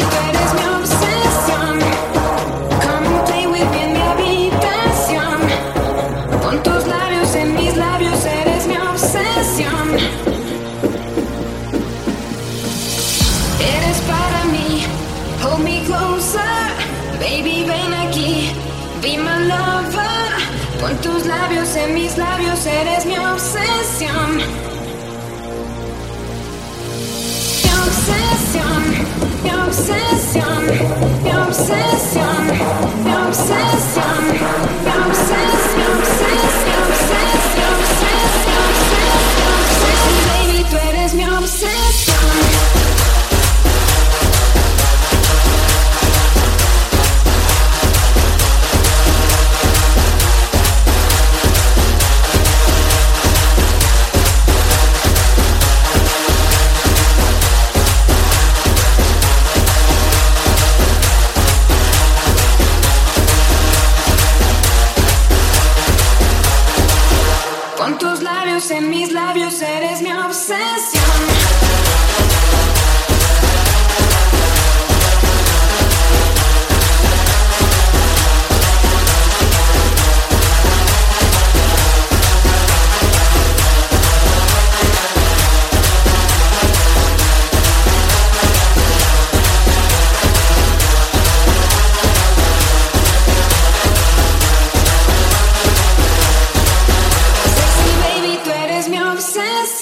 Eres mi obsesión. Come and play with me in mi habitación. Con tus labios en mis labios, eres mi obsesión. Eres para mí, hold me closer. Baby, ven aquí. Be my lover. Con tus labios en mis labios. obsession mi obsesión, mi obsesión. obsessed.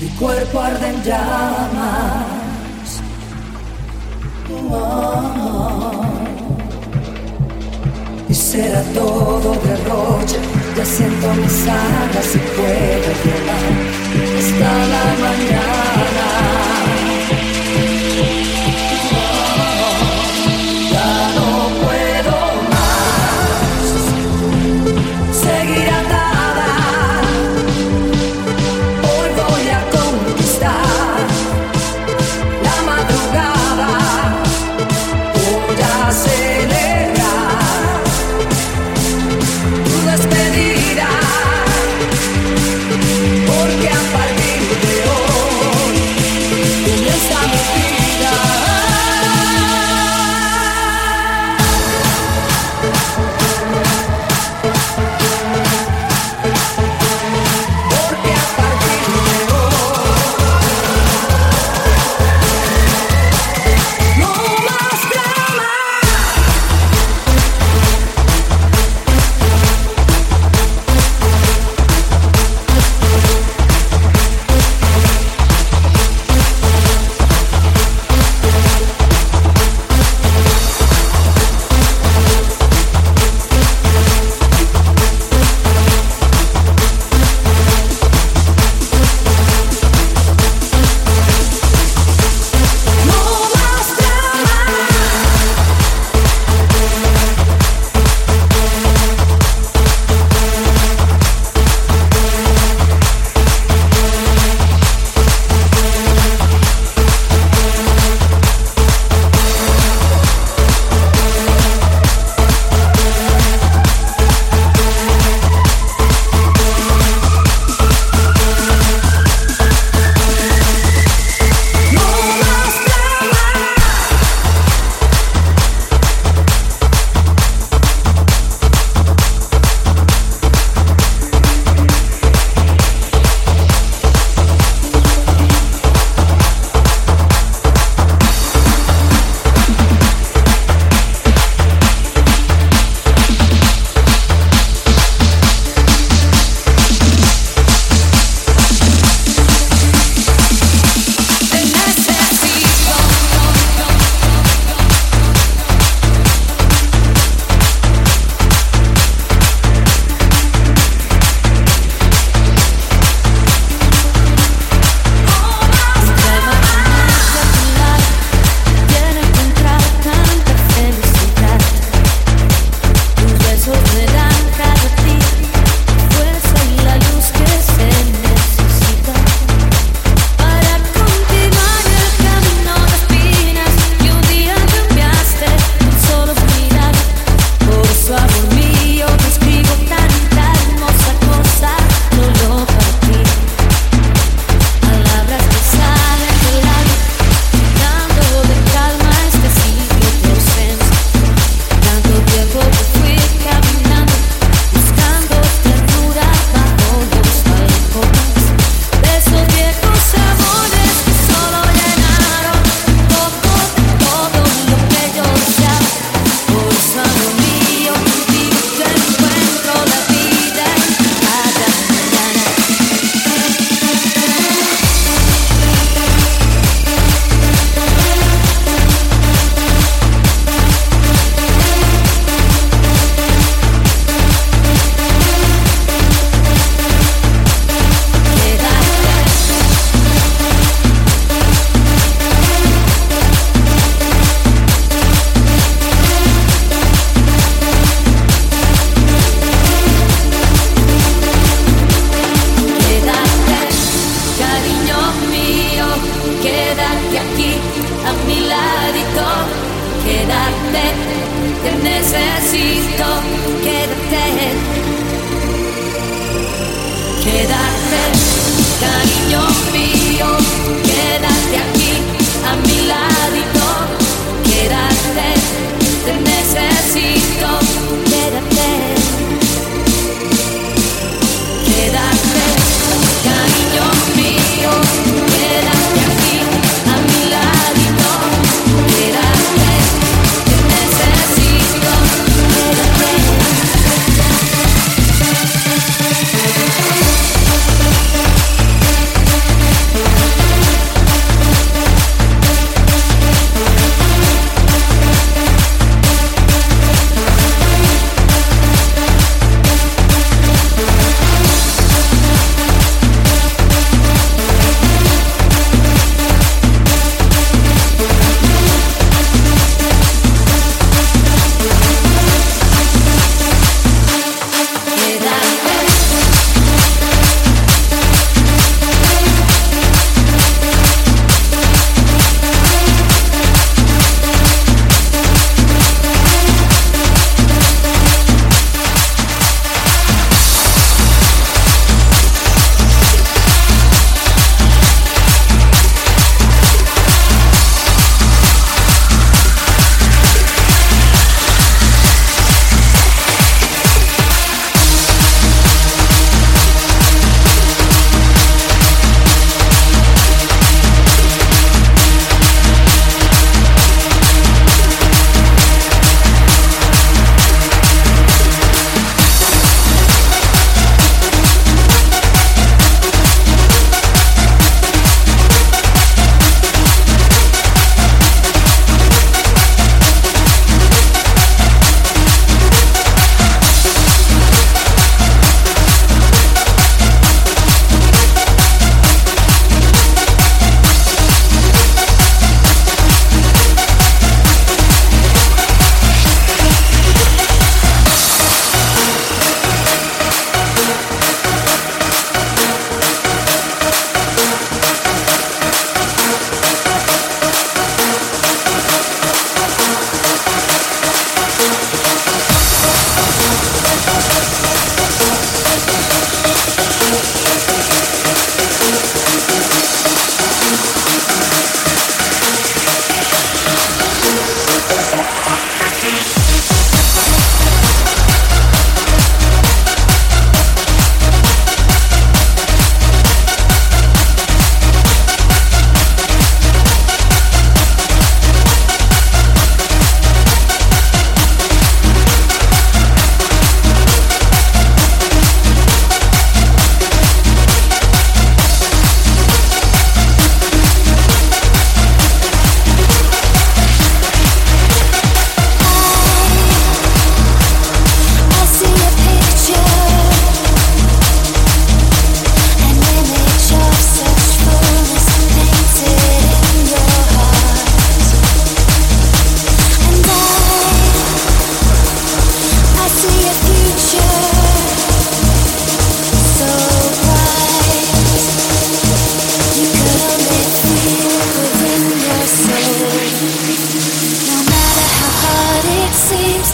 mi cuerpo arde en llamas. Oh, oh. Y será todo derroche, ya siento mis alas y puedo volar hasta la mañana.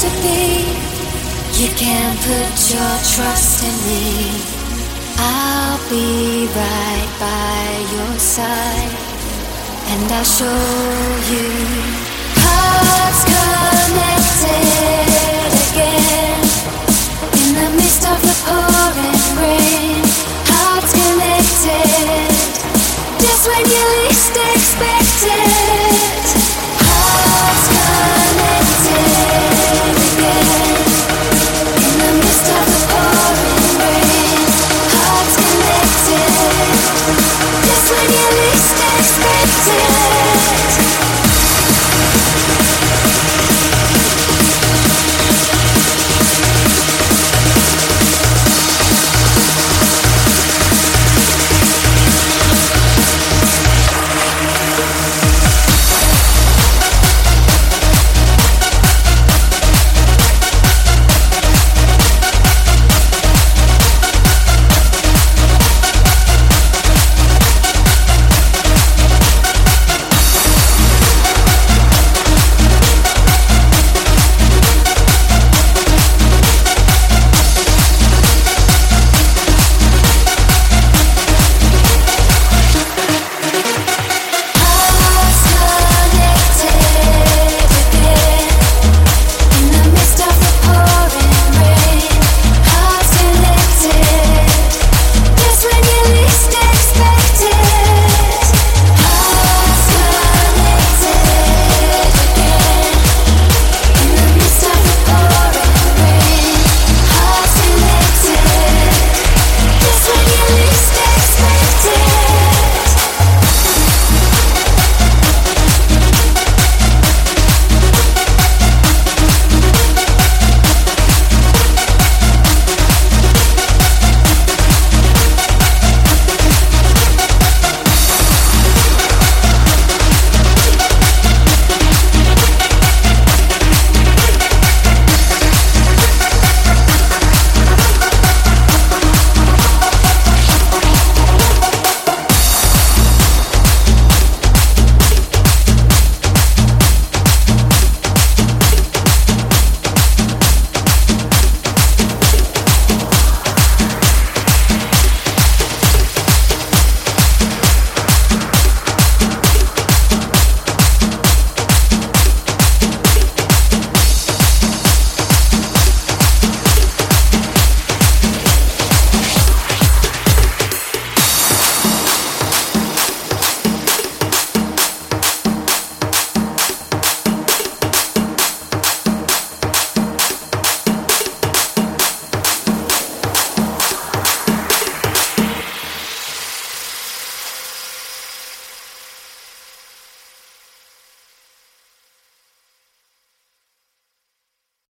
to be. You can put your trust in me. I'll be right by your side, and I'll show you hearts connected again in the midst of the pouring rain. Hearts connected, just when you least expect it.